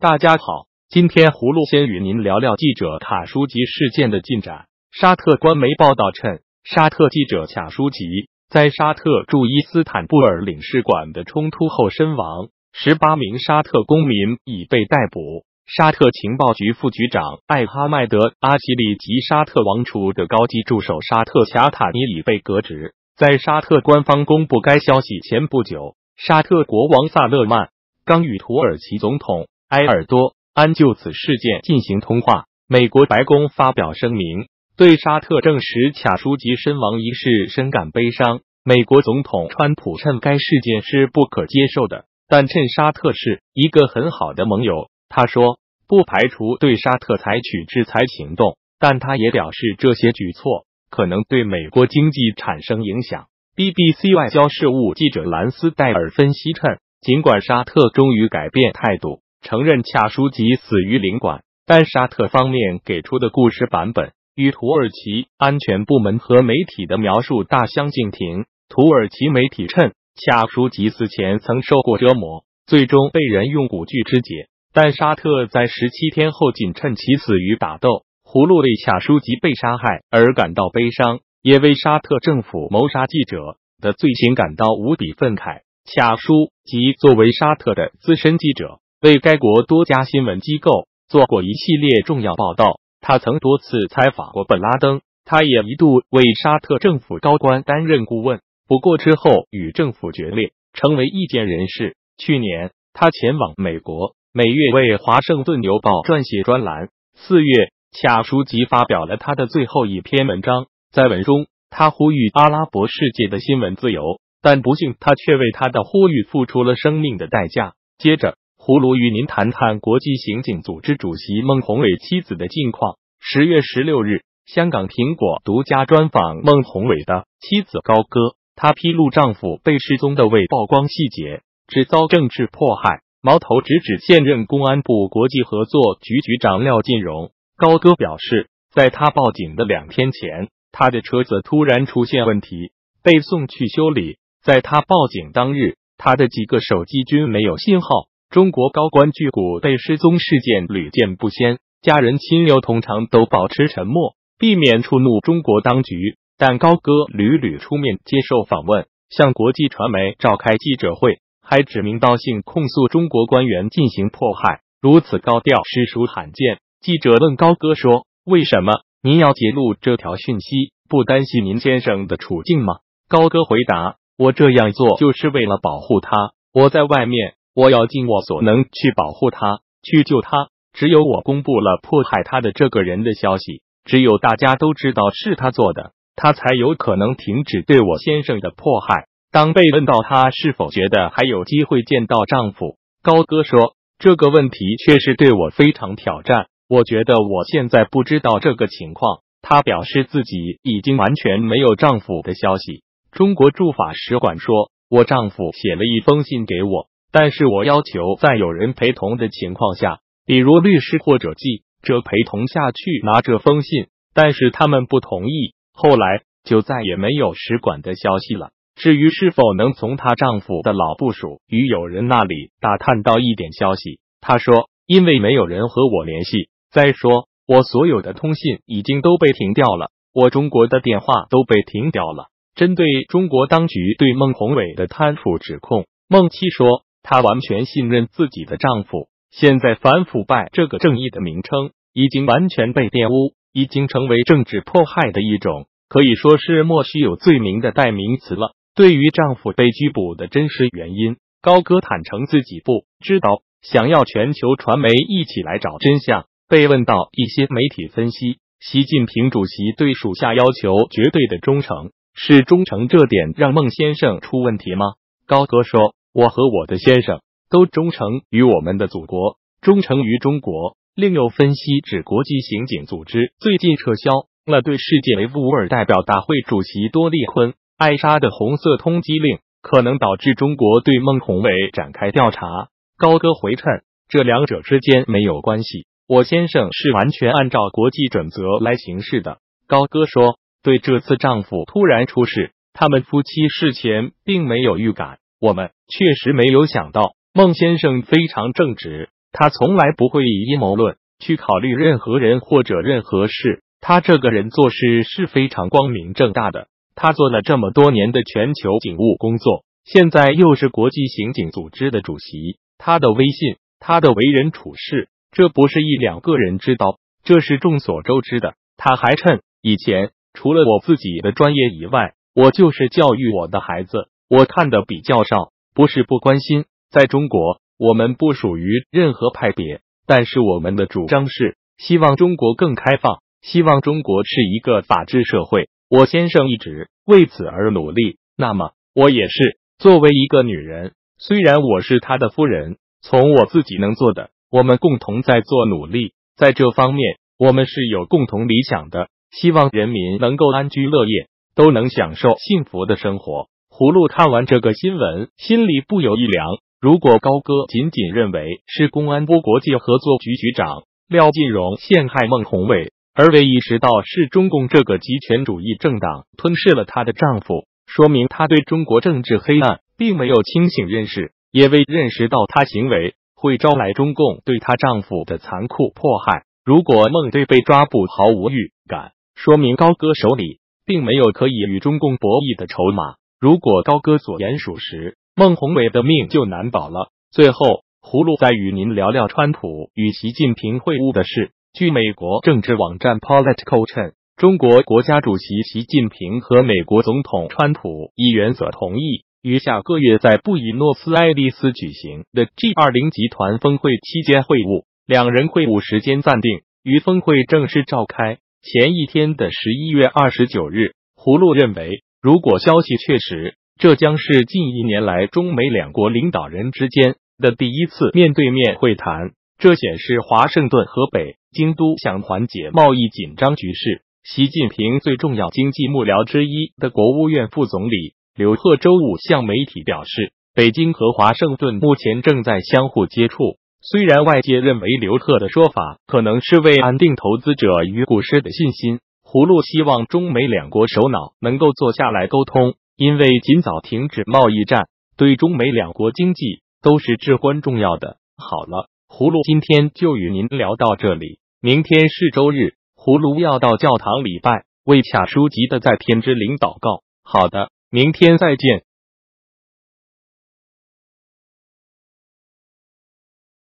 大家好，今天葫芦先与您聊聊记者卡舒吉事件的进展。沙特官媒报道称，沙特记者卡舒吉在沙特驻伊斯坦布尔领事馆的冲突后身亡，十八名沙特公民已被逮捕。沙特情报局副局长艾哈迈德·阿西里及沙特王储的高级助手沙特贾塔尼已被革职。在沙特官方公布该消息前不久。沙特国王萨勒曼刚与土耳其总统埃尔多安就此事件进行通话。美国白宫发表声明，对沙特证实卡舒吉身亡一事深感悲伤。美国总统川普称该事件是不可接受的，但称沙特是一个很好的盟友。他说不排除对沙特采取制裁行动，但他也表示这些举措可能对美国经济产生影响。BBC 外交事务记者兰斯戴尔分析称，尽管沙特终于改变态度，承认恰舒吉死于领馆，但沙特方面给出的故事版本与土耳其安全部门和媒体的描述大相径庭。土耳其媒体称，恰舒吉死前曾受过折磨，最终被人用蛊具肢解，但沙特在十七天后仅趁其死于打斗，葫芦为恰舒吉被杀害而感到悲伤。也为沙特政府谋杀记者的罪行感到无比愤慨。卡舒吉作为沙特的资深记者，为该国多家新闻机构做过一系列重要报道。他曾多次采访过本拉登，他也一度为沙特政府高官担任顾问，不过之后与政府决裂，成为意见人士。去年，他前往美国，每月为《华盛顿邮报》撰写专栏。四月，卡舒吉发表了他的最后一篇文章。在文中，他呼吁阿拉伯世界的新闻自由，但不幸他却为他的呼吁付出了生命的代价。接着，葫芦与您谈谈国际刑警组织主席孟宏伟妻子的近况。十月十六日，香港苹果独家专访孟宏伟的妻子高歌，她披露丈夫被失踪的未曝光细节，只遭政治迫害，矛头直指现任公安部国际合作局局长廖进荣。高歌表示，在他报警的两天前。他的车子突然出现问题，被送去修理。在他报警当日，他的几个手机均没有信号。中国高官巨贾被失踪事件屡见不鲜，家人亲友通常都保持沉默，避免触怒中国当局。但高歌屡屡出面接受访问，向国际传媒召开记者会，还指名道姓控诉中国官员进行迫害，如此高调实属罕见。记者问高歌说：“为什么？”您要揭露这条讯息，不担心您先生的处境吗？高歌回答：“我这样做就是为了保护他。我在外面，我要尽我所能去保护他，去救他。只有我公布了迫害他的这个人的消息，只有大家都知道是他做的，他才有可能停止对我先生的迫害。”当被问到他是否觉得还有机会见到丈夫，高歌说：“这个问题确实对我非常挑战。”我觉得我现在不知道这个情况。她表示自己已经完全没有丈夫的消息。中国驻法使馆说，我丈夫写了一封信给我，但是我要求在有人陪同的情况下，比如律师或者记者陪同下去拿这封信，但是他们不同意。后来就再也没有使馆的消息了。至于是否能从她丈夫的老部属与友人那里打探到一点消息，她说，因为没有人和我联系。再说，我所有的通信已经都被停掉了，我中国的电话都被停掉了。针对中国当局对孟宏伟的贪腐指控，孟七说，她完全信任自己的丈夫。现在反腐败这个正义的名称已经完全被玷污，已经成为政治迫害的一种，可以说是莫须有罪名的代名词了。对于丈夫被拘捕的真实原因，高歌坦诚自己不知道，想要全球传媒一起来找真相。被问到一些媒体分析，习近平主席对属下要求绝对的忠诚，是忠诚这点让孟先生出问题吗？高歌说：“我和我的先生都忠诚于我们的祖国，忠诚于中国。”另有分析指，国际刑警组织最近撤销了对世界维吾尔代表大会主席多利坤艾莎的红色通缉令，可能导致中国对孟宏伟展开调查。高歌回称，这两者之间没有关系。我先生是完全按照国际准则来行事的。高歌说：“对这次丈夫突然出事，他们夫妻事前并没有预感。我们确实没有想到，孟先生非常正直，他从来不会以阴谋论去考虑任何人或者任何事。他这个人做事是非常光明正大的。他做了这么多年的全球警务工作，现在又是国际刑警组织的主席。他的威信，他的为人处事，这不是一两个人知道，这是众所周知的。他还趁以前除了我自己的专业以外，我就是教育我的孩子，我看的比较少，不是不关心。在中国，我们不属于任何派别，但是我们的主张是希望中国更开放。希望中国是一个法治社会，我先生一直为此而努力。那么我也是作为一个女人，虽然我是他的夫人，从我自己能做的，我们共同在做努力。在这方面，我们是有共同理想的，希望人民能够安居乐业，都能享受幸福的生活。葫芦看完这个新闻，心里不由一凉。如果高歌仅仅认为是公安部国际合作局局长廖进荣陷害孟宏伟。而未意识到是中共这个极权主义政党吞噬了她的丈夫，说明她对中国政治黑暗并没有清醒认识，也未认识到她行为会招来中共对她丈夫的残酷迫害。如果孟对被抓捕毫无预感，说明高歌手里并没有可以与中共博弈的筹码。如果高歌所言属实，孟宏伟的命就难保了。最后，葫芦再与您聊聊川普与习近平会晤的事。据美国政治网站 Political 称，中国国家主席习近平和美国总统川普以原则同意，于下个月在布宜诺斯艾利斯举行的 G 二零集团峰会期间会晤。两人会晤时间暂定于峰会正式召开前一天的十一月二十九日。葫芦认为，如果消息确实，这将是近一年来中美两国领导人之间的第一次面对面会谈。这显示华盛顿和北京都想缓解贸易紧张局势。习近平最重要经济幕僚之一的国务院副总理刘鹤周五向媒体表示，北京和华盛顿目前正在相互接触。虽然外界认为刘鹤的说法可能是为安定投资者与股市的信心，葫芦希望中美两国首脑能够坐下来沟通，因为尽早停止贸易战对中美两国经济都是至关重要的。好了。葫芦今天就与您聊到这里，明天是周日，葫芦要到教堂礼拜，为卡书籍的在天之灵祷告。好的，明天再见。